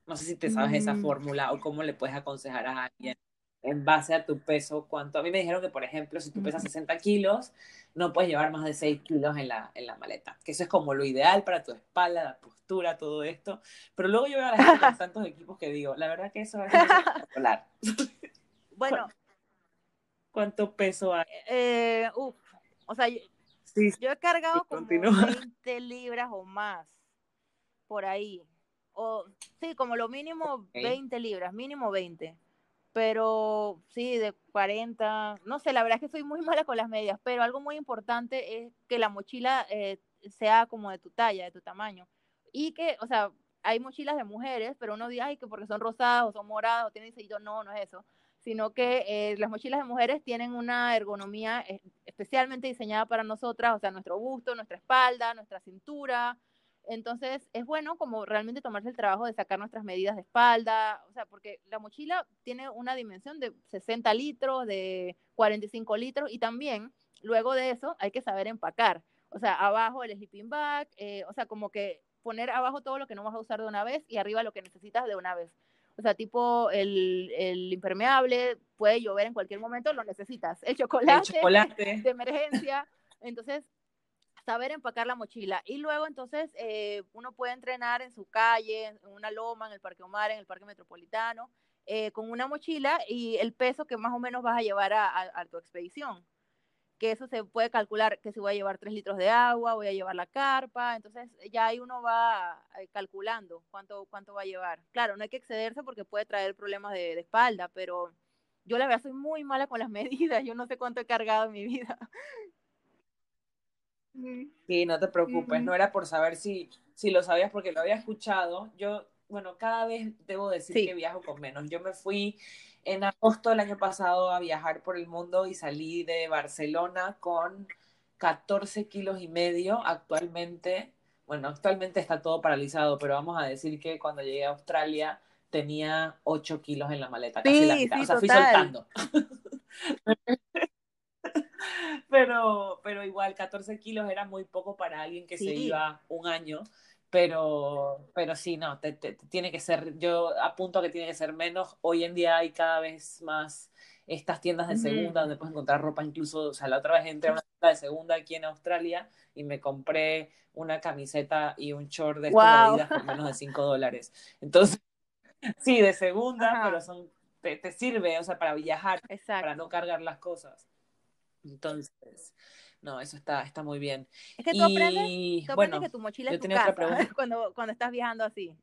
[SPEAKER 3] No sé si te sabes esa mm. fórmula o cómo le puedes aconsejar a alguien en base a tu peso, cuánto. A mí me dijeron que, por ejemplo, si tú pesas 60 kilos, no puedes llevar más de 6 kilos en la, en la maleta, que eso es como lo ideal para tu espalda, la postura, todo esto. Pero luego yo veo a la gente con tantos equipos que digo, la verdad que eso es espectacular.
[SPEAKER 2] Bueno.
[SPEAKER 3] ¿Cuánto peso hay?
[SPEAKER 2] Eh, uf, o sea, yo, yo he cargado como 20 libras o más por ahí. O sí, como lo mínimo 20 libras, mínimo 20. Pero sí, de 40, no sé, la verdad es que soy muy mala con las medias, pero algo muy importante es que la mochila eh, sea como de tu talla, de tu tamaño. Y que, o sea, hay mochilas de mujeres, pero uno dice, ay, que porque son rosadas o son moradas o tienen sello, no, no es eso, sino que eh, las mochilas de mujeres tienen una ergonomía eh, especialmente diseñada para nosotras, o sea, nuestro busto, nuestra espalda, nuestra cintura, entonces, es bueno como realmente tomarse el trabajo de sacar nuestras medidas de espalda, o sea, porque la mochila tiene una dimensión de 60 litros, de 45 litros, y también, luego de eso, hay que saber empacar. O sea, abajo el sleeping bag, eh, o sea, como que poner abajo todo lo que no vas a usar de una vez y arriba lo que necesitas de una vez. O sea, tipo el, el impermeable, puede llover en cualquier momento, lo necesitas. El chocolate, el chocolate. de emergencia. Entonces, saber empacar la mochila. Y luego entonces eh, uno puede entrenar en su calle, en una loma, en el Parque Omar, en el Parque Metropolitano, eh, con una mochila y el peso que más o menos vas a llevar a, tu expedición. Que eso se puede calcular, que si voy a llevar tres litros de agua, voy a llevar la carpa, entonces ya ahí uno va eh, calculando cuánto, cuánto va a llevar. Claro, no hay que excederse porque puede traer problemas de, de espalda, pero yo la verdad soy muy mala con las medidas, yo no sé cuánto he cargado en mi vida.
[SPEAKER 3] Sí, no te preocupes, no era por saber si, si lo sabías porque lo había escuchado. Yo, bueno, cada vez debo decir que viajo con menos. Yo me fui en agosto del año pasado a viajar por el mundo y salí de Barcelona con 14 kilos y medio. Actualmente, bueno, actualmente está todo paralizado, pero vamos a decir que cuando llegué a Australia tenía 8 kilos en la maleta, casi
[SPEAKER 2] Sí,
[SPEAKER 3] la mitad.
[SPEAKER 2] sí,
[SPEAKER 3] o sea, fui soltando. pero, pero igual, 14 kilos era muy poco para alguien que se iba un año. Pero, pero sí, no, te- te- tiene que ser, yo apunto a que tiene que ser menos. Hoy en día hay cada vez más estas tiendas de segunda donde puedes encontrar ropa incluso, o sea, la otra vez entré a una tienda de segunda aquí en Australia y me compré una camiseta y un short de
[SPEAKER 2] Guau.
[SPEAKER 3] Adidas por menos de 5 dólares. Entonces, sí, de segunda,
[SPEAKER 2] Ajá.
[SPEAKER 3] pero son, te, te sirve, o sea, para viajar, para
[SPEAKER 2] Exacto.
[SPEAKER 3] no cargar las cosas. Entonces, no, eso está, está muy bien.
[SPEAKER 2] Es que tú aprendes,
[SPEAKER 3] Y
[SPEAKER 2] tú aprendes
[SPEAKER 3] bueno,
[SPEAKER 2] que tu mochila es tu casa cuando, cuando estás viajando así.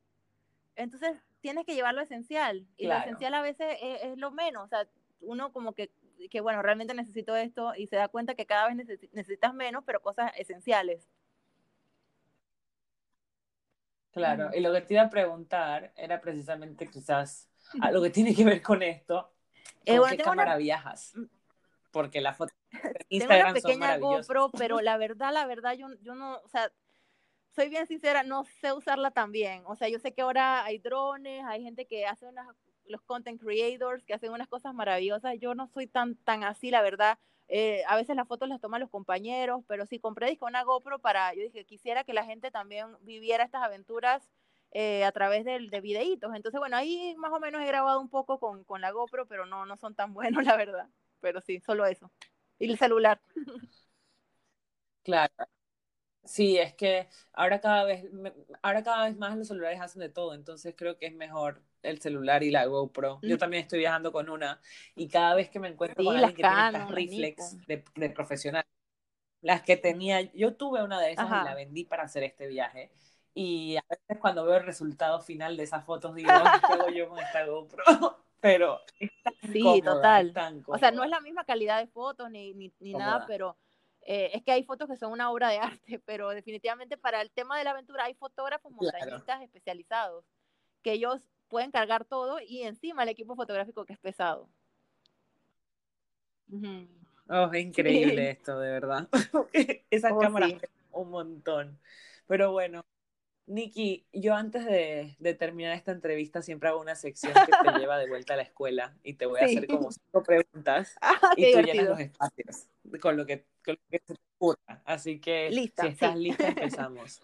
[SPEAKER 2] Entonces, tienes que llevar lo esencial. Y
[SPEAKER 3] Claro.
[SPEAKER 2] lo esencial a veces es, es lo menos. O sea, uno como que, que, bueno, realmente necesito esto y se da cuenta que cada vez necesi- necesitas menos, pero cosas esenciales.
[SPEAKER 3] Claro, y lo que te iba a preguntar era precisamente quizás algo que tiene que ver con esto.
[SPEAKER 2] Eh,
[SPEAKER 3] ¿Con
[SPEAKER 2] bueno,
[SPEAKER 3] qué
[SPEAKER 2] tengo una-
[SPEAKER 3] cámara viajas? Porque las fotos de
[SPEAKER 2] Tengo una pequeña. GoPro, pero la verdad, la verdad, yo, yo no, o sea, soy bien sincera, no sé usarla tan bien. O sea, yo sé que ahora hay drones, hay gente que hace unas, los content creators que hacen unas cosas maravillosas. Yo no soy tan, tan así, la verdad. Eh, a veces las fotos las toman los compañeros, pero sí compré disco una GoPro para, yo dije, quisiera que la gente también viviera estas aventuras eh, a través de, de videitos. Entonces, bueno, ahí más o menos he grabado un poco con, con la GoPro, pero no, no son tan buenos, la verdad. Pero sí, solo eso. Y el celular.
[SPEAKER 3] Claro. Sí, es que ahora cada vez, ahora cada vez más los celulares hacen de todo, entonces creo que es mejor el celular y la GoPro. Yo también estoy viajando con una y cada vez que me encuentro
[SPEAKER 2] Sí,
[SPEAKER 3] con alguien que tiene estas reflex de, de profesional, las que tenía, yo tuve una de esas y la vendí para hacer este viaje. Y a veces cuando veo el resultado final de esas fotos digo, "Ay, ¿qué hago yo con esta GoPro? Pero es tan
[SPEAKER 2] Sí,
[SPEAKER 3] cómoda, es
[SPEAKER 2] total.
[SPEAKER 3] tan
[SPEAKER 2] O sea, no es la misma calidad de fotos ni, ni, ni nada, pero eh, es que hay fotos que son una obra de arte, pero definitivamente para el tema de la aventura hay fotógrafos
[SPEAKER 3] Claro.
[SPEAKER 2] montañistas especializados que ellos pueden cargar todo y encima el equipo fotográfico que es pesado.
[SPEAKER 3] Oh, es increíble
[SPEAKER 2] Sí.
[SPEAKER 3] esto, de verdad. Esas
[SPEAKER 2] Oh,
[SPEAKER 3] cámaras
[SPEAKER 2] sí.
[SPEAKER 3] pesan un montón. Pero bueno, Nikki, yo antes de, de terminar esta entrevista siempre hago una sección que te lleva de vuelta a la escuela y te voy a
[SPEAKER 2] Sí.
[SPEAKER 3] hacer como cinco preguntas
[SPEAKER 2] Ah,
[SPEAKER 3] y tú llenas
[SPEAKER 2] divertido.
[SPEAKER 3] los espacios con lo que, con lo que se te ocurra. Así que
[SPEAKER 2] Lista,
[SPEAKER 3] si estás
[SPEAKER 2] sí.
[SPEAKER 3] lista, empezamos.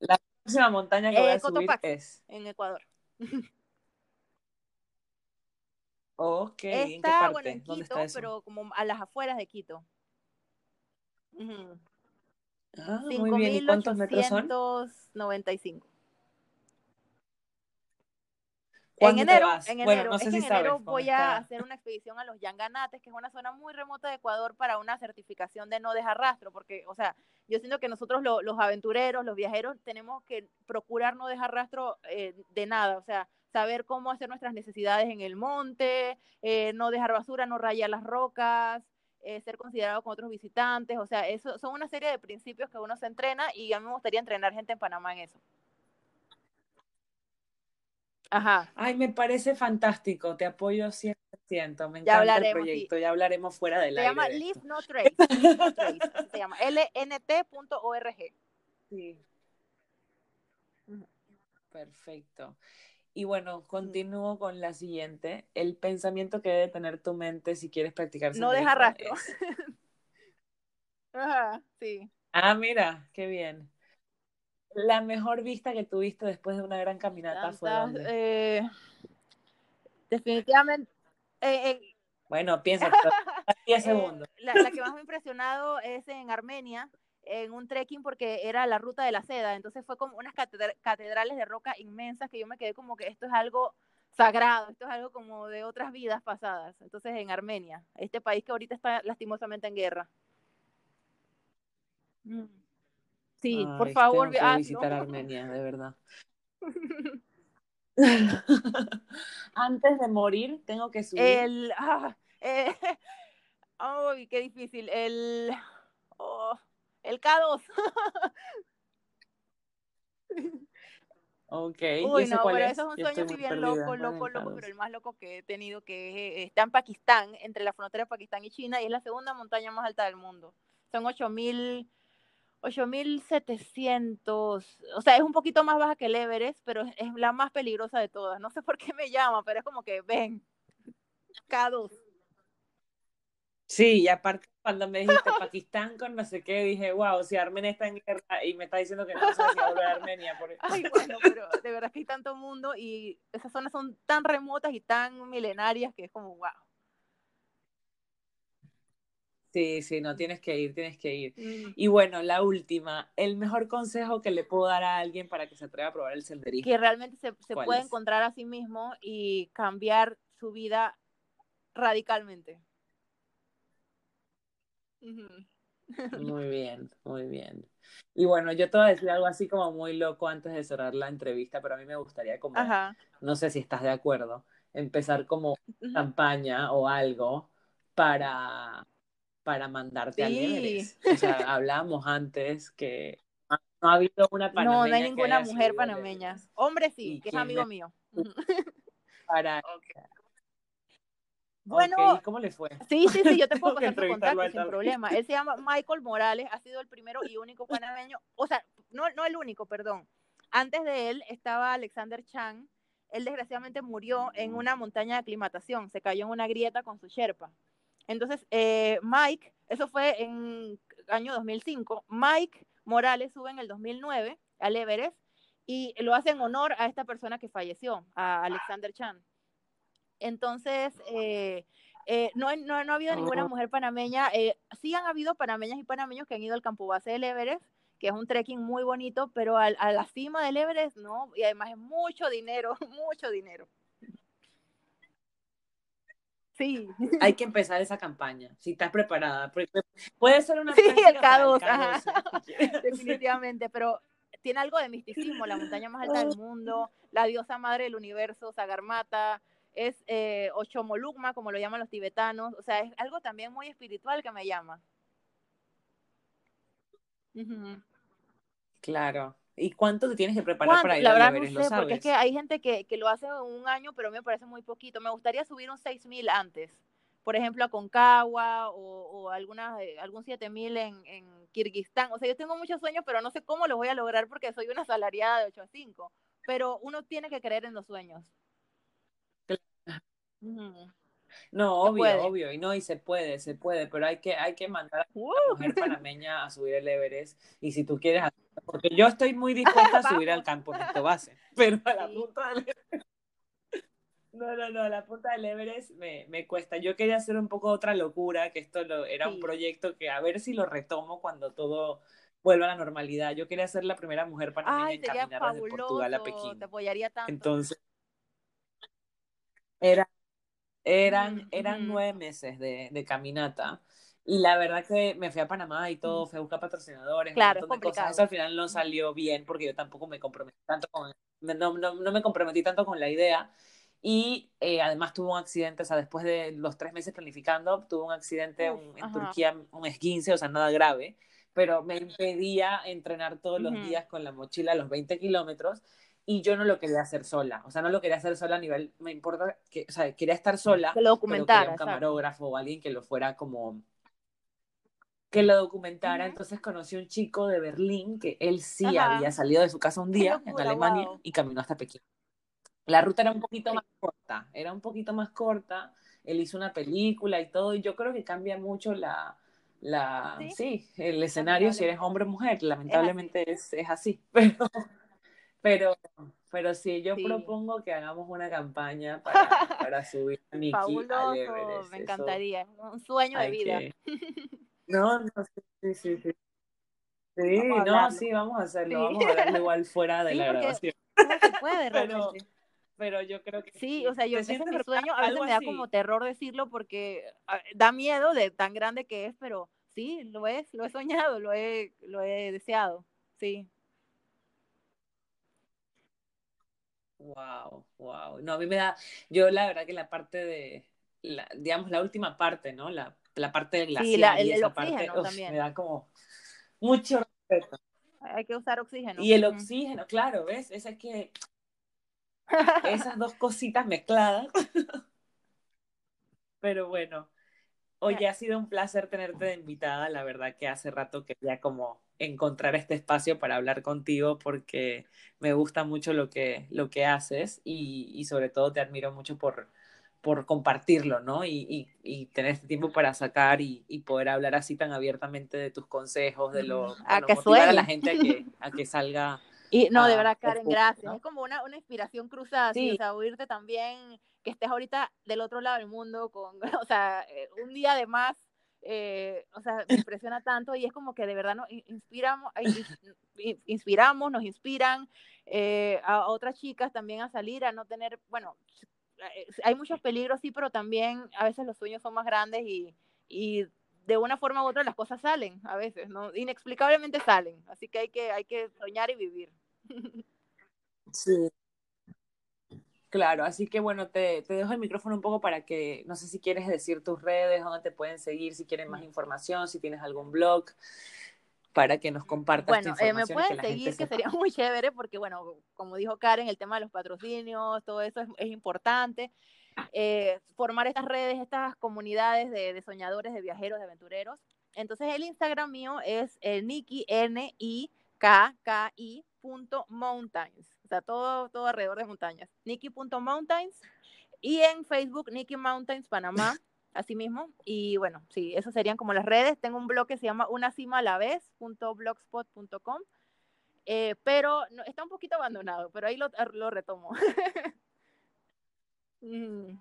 [SPEAKER 3] La próxima montaña que voy
[SPEAKER 2] Eh,
[SPEAKER 3] a subir
[SPEAKER 2] Cotopaxi.
[SPEAKER 3] es...
[SPEAKER 2] En Ecuador.
[SPEAKER 3] Ok, ¿en qué
[SPEAKER 2] Está,
[SPEAKER 3] parte?
[SPEAKER 2] bueno, en
[SPEAKER 3] ¿Dónde
[SPEAKER 2] Quito,
[SPEAKER 3] está eso?
[SPEAKER 2] pero como a las afueras de Quito. Ujú.
[SPEAKER 3] Ah, muy bien. ¿Y cuántos metros son?
[SPEAKER 2] 5.895. En
[SPEAKER 3] ¿Cuándo te
[SPEAKER 2] enero, en
[SPEAKER 3] Bueno,
[SPEAKER 2] enero,
[SPEAKER 3] no
[SPEAKER 2] es
[SPEAKER 3] sé
[SPEAKER 2] que
[SPEAKER 3] si
[SPEAKER 2] en enero
[SPEAKER 3] sabes
[SPEAKER 2] voy a hacer una expedición a los Yanganates, que es una zona muy remota de Ecuador para una certificación de no dejar rastro, porque, o sea, yo siento que nosotros lo- los aventureros, los viajeros, tenemos que procurar no dejar rastro eh, de nada, o sea, saber cómo hacer nuestras necesidades en el monte, eh, no dejar basura, no rayar las rocas, eh, ser considerado con otros visitantes, o sea, eso son una serie de principios que uno se entrena y a mí me gustaría entrenar gente en Panamá en eso. Ajá.
[SPEAKER 3] Ay, me parece fantástico, te apoyo 100%, me
[SPEAKER 2] Ya
[SPEAKER 3] encanta el
[SPEAKER 2] sí.
[SPEAKER 3] proyecto, ya hablaremos fuera del
[SPEAKER 2] Se
[SPEAKER 3] aire
[SPEAKER 2] llama
[SPEAKER 3] de esto.
[SPEAKER 2] No Trace, Live No Trace, así se llama, lnt.org.
[SPEAKER 3] Sí, perfecto. Y bueno, continúo con la siguiente. El pensamiento que debe tener tu mente si quieres practicar
[SPEAKER 2] No deja rastro. Ajá, sí.
[SPEAKER 3] Ah, mira, qué bien. La mejor vista que tuviste después de una gran caminata fue dónde?
[SPEAKER 2] eh, definitivamente, eh, eh,
[SPEAKER 3] Bueno, piensa, 10
[SPEAKER 2] eh,
[SPEAKER 3] segundos.
[SPEAKER 2] la, la que más me ha impresionado es en Armenia, en un trekking porque era la ruta de la seda, entonces fue como unas catedra- catedrales de roca inmensas que yo me quedé como que esto es algo sagrado, esto es algo como de otras vidas pasadas. Entonces en Armenia, este país que ahorita está lastimosamente en guerra. Mm. Sí, por favor,
[SPEAKER 3] tengo que
[SPEAKER 2] hazlo.
[SPEAKER 3] visitar Armenia, de verdad. Antes de morir, tengo que subir.
[SPEAKER 2] El. ah, eh, ay, qué difícil. El. oh, el K2.
[SPEAKER 3] Ok, ¿y
[SPEAKER 2] Uy, no, pero
[SPEAKER 3] es?
[SPEAKER 2] eso es un
[SPEAKER 3] Yo
[SPEAKER 2] sueño así
[SPEAKER 3] muy
[SPEAKER 2] bien
[SPEAKER 3] perdida.
[SPEAKER 2] loco,
[SPEAKER 3] ¿Cuál es
[SPEAKER 2] loco, loco,
[SPEAKER 3] K2?
[SPEAKER 2] pero el más loco que he tenido que es- está en Pakistán, entre la frontera de Pakistán y China, y es la segunda montaña más alta del mundo. Son 8.000 8700, o sea, es un poquito más baja que el Everest, pero es, es la más peligrosa de todas. No sé por qué me llama, pero es como que ven, K2.
[SPEAKER 3] Sí, y aparte cuando me dijiste Pakistán con no sé qué, dije, wow, si Armenia está en guerra y me está diciendo que no sé si volver a Armenia. Por...
[SPEAKER 2] Ay, bueno, pero de verdad que hay tanto mundo y esas zonas son tan remotas y tan milenarias que es como, wow.
[SPEAKER 3] Sí, sí, no, tienes que ir, tienes que ir. Mm. Y bueno, la última, el mejor consejo que le puedo dar a alguien para que se atreva a probar el senderismo.
[SPEAKER 2] Que realmente se, se puede encontrar a sí mismo y cambiar su vida radicalmente.
[SPEAKER 3] Muy bien, muy bien. Y bueno, yo te voy a decir algo así como muy loco antes de cerrar la entrevista, pero a mí me gustaría como, no sé si estás de acuerdo, empezar como campaña o algo para, para mandarte a Everest. O sea, hablábamos antes que no ha habido una panameña.
[SPEAKER 2] No, no hay ninguna mujer panameña. Hombre sí, que es amigo mío.
[SPEAKER 3] Para,
[SPEAKER 2] bueno,
[SPEAKER 3] ¿cómo le fue?
[SPEAKER 2] Sí, sí, sí, yo te puedo pasar tu contacto sin problema. Él se llama Michael Morales, ha sido el primero y único panameño, o sea, no, no el único, perdón. Antes de él estaba Alexander Chang. Él desgraciadamente murió en una montaña de aclimatación, se cayó en una grieta con su Sherpa. Entonces, eh, Mike, eso fue en año 2005, Mike Morales sube en el 2009 al Everest y lo hace en honor a esta persona que falleció, a Alexander Chang. Entonces, eh, eh, no, no, ha habido ninguna mujer panameña. Eh, sí han habido panameñas y panameños que han ido al campo base del Everest, que es un trekking muy bonito, pero a, la cima del Everest no, y además es mucho dinero, mucho dinero. Sí.
[SPEAKER 3] Hay que empezar esa campaña, si estás preparada. Puede ser una...
[SPEAKER 2] Sí, el K2, definitivamente, pero tiene algo de misticismo, la montaña más alta del mundo, la diosa madre del universo, Sagarmata, es eh, Ochomolugma, como lo llaman los tibetanos, o sea, es algo también muy espiritual que me llama.
[SPEAKER 3] Claro. ¿Y cuánto te tienes que preparar para ir
[SPEAKER 2] La verdad no sé, porque es que hay gente que, lo hace en un año, pero a mí me parece muy poquito. Me gustaría subir un 6000 antes. Por ejemplo, a Concagua o, o alguna, eh, algún 7000 en, en Kirguistán. O sea, yo tengo muchos sueños, pero no sé cómo los voy a lograr porque soy una salariada de 8 a 5. Pero uno tiene que creer en los sueños.
[SPEAKER 3] No, obvio, obvio, y no, y se puede, se puede, pero hay que, hay que mandar a una mujer panameña a subir el Everest, y si tú quieres, porque yo estoy muy dispuesta a subir al campamento base, pero a la punta del Everest, no, no, no, la punta del Everest me, me, cuesta, yo quería hacer un poco otra locura, que esto lo, era un proyecto que a ver si lo retomo cuando todo vuelva a la normalidad, yo quería ser la primera mujer panameña en caminar desde Portugal a Pekín,
[SPEAKER 2] te apoyaría tanto.
[SPEAKER 3] entonces, era eran, eran nueve meses de, de, caminata. Y la verdad que me fui a Panamá y todo, fui a buscar patrocinadores,
[SPEAKER 2] claro,
[SPEAKER 3] un montón de cosas. Eso al final no salió bien porque yo tampoco me comprometí tanto con, no, no, no me comprometí tanto con la idea. Y eh, además tuvo un accidente, o sea, después de los tres meses planificando, tuvo un accidente en Turquía, un esguince, o sea, nada grave, pero me impedía entrenar todos los días con la mochila los 20 kilómetros y yo no lo quería hacer sola, o sea, no lo quería hacer sola a nivel, me importa, que, o sea, quería estar sola,
[SPEAKER 2] que lo documentara,
[SPEAKER 3] un camarógrafo o alguien que lo fuera como, que lo documentara, entonces conocí a un chico de Berlín que él sí había salido de su casa un día en Alemania y caminó hasta Pekín. La ruta era un poquito más corta, era un poquito más corta, él hizo una película y todo, y yo creo que cambia mucho la, la, sí, el escenario si eres hombre o mujer, lamentablemente es, es así, pero pero, pero sí, yo propongo que hagamos una campaña para, para subir a Nikki
[SPEAKER 2] al me encantaría, un sueño de vida.
[SPEAKER 3] No, no, sí, sí, sí. Sí, no, sí, vamos a hacerlo, vamos a hablarlo igual fuera de la grabación.
[SPEAKER 2] No se puede
[SPEAKER 3] realmente. Pero, pero yo creo que
[SPEAKER 2] sí, o sea, yo ese es mi sueño, a veces me da como terror decirlo porque da miedo de tan grande que es, pero sí, lo es, lo he soñado, lo he, lo he deseado, sí.
[SPEAKER 3] Wow, wow. No, a mí me da, yo la verdad que la parte de, la, digamos, la última parte, ¿no? La, la parte del glaciar
[SPEAKER 2] sí, la, el,
[SPEAKER 3] y esa
[SPEAKER 2] oxígeno
[SPEAKER 3] parte,
[SPEAKER 2] también.
[SPEAKER 3] me da como mucho respeto.
[SPEAKER 2] Hay que usar oxígeno.
[SPEAKER 3] Y el oxígeno, claro, ¿ves? Esa es que esas dos cositas mezcladas. Pero bueno, oye, ha sido un placer tenerte de invitada, la verdad que hace rato quería como encontrar este espacio para hablar contigo porque me gusta mucho lo que, lo que haces y, sobre todo te admiro mucho por, por compartirlo, ¿no? Y, tener este tiempo para sacar y, poder hablar así tan abiertamente de tus consejos, de lo
[SPEAKER 2] a que motivar
[SPEAKER 3] a la gente a que, a que salga.
[SPEAKER 2] Y no, de verdad, Karen, gracias. Es como una, una inspiración cruzada, sí. o sea, oírte también que estés ahorita del otro lado del mundo con, o sea, eh, un día de más eh, o sea, me impresiona tanto y es como que de verdad nos inspiramos, inspiramos, nos inspiran eh, a otras chicas también a salir, a no tener, bueno, eh, hay muchos peligros, sí, pero también a veces los sueños son más grandes y, y de una forma u otra las cosas salen, a veces, ¿no? Inexplicablemente salen, así que hay que, hay que soñar y vivir.
[SPEAKER 3] Sí, Claro, así que bueno, te, te, dejo el micrófono un poco para que, no sé si quieres decir tus redes, dónde te pueden seguir, si quieren más información, si tienes algún blog, para que nos compartas.
[SPEAKER 2] Bueno, eh, me pueden seguir, que sería muy chévere, porque bueno, como dijo Karen, el tema de los patrocinios, todo eso es, importante. Eh, formar estas redes, estas comunidades de, soñadores, de viajeros, de aventureros. Entonces el Instagram mío es el Nikki, N-I-K-K-I mountains todo, todo alrededor de montañas. Nikki.mountains y en Facebook Nikki Mountains Panamá, así mismo. Y bueno, sí, esas serían como las redes. Tengo un blog que se llama una cima a la vez, eh, pero no, está un poquito abandonado, pero ahí lo, lo retomo.
[SPEAKER 3] Mm.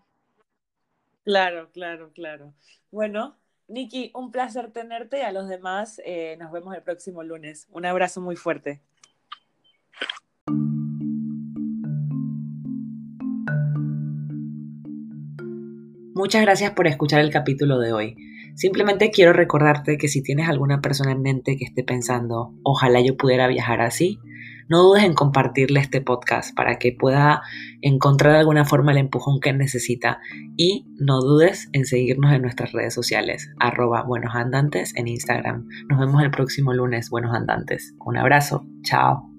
[SPEAKER 3] Claro, claro, claro. Bueno, Nikki, un placer tenerte y a los demás eh, nos vemos el próximo lunes. Un abrazo muy fuerte. Muchas gracias por escuchar el capítulo de hoy. Simplemente quiero recordarte que si tienes alguna persona en mente que esté pensando, ojalá yo pudiera viajar así, no dudes en compartirle este podcast para que pueda encontrar de alguna forma el empujón que necesita y no dudes en seguirnos en nuestras redes sociales, arroba buenos andantes en Instagram. Nos vemos el próximo lunes, buenos andantes. Un abrazo, chao.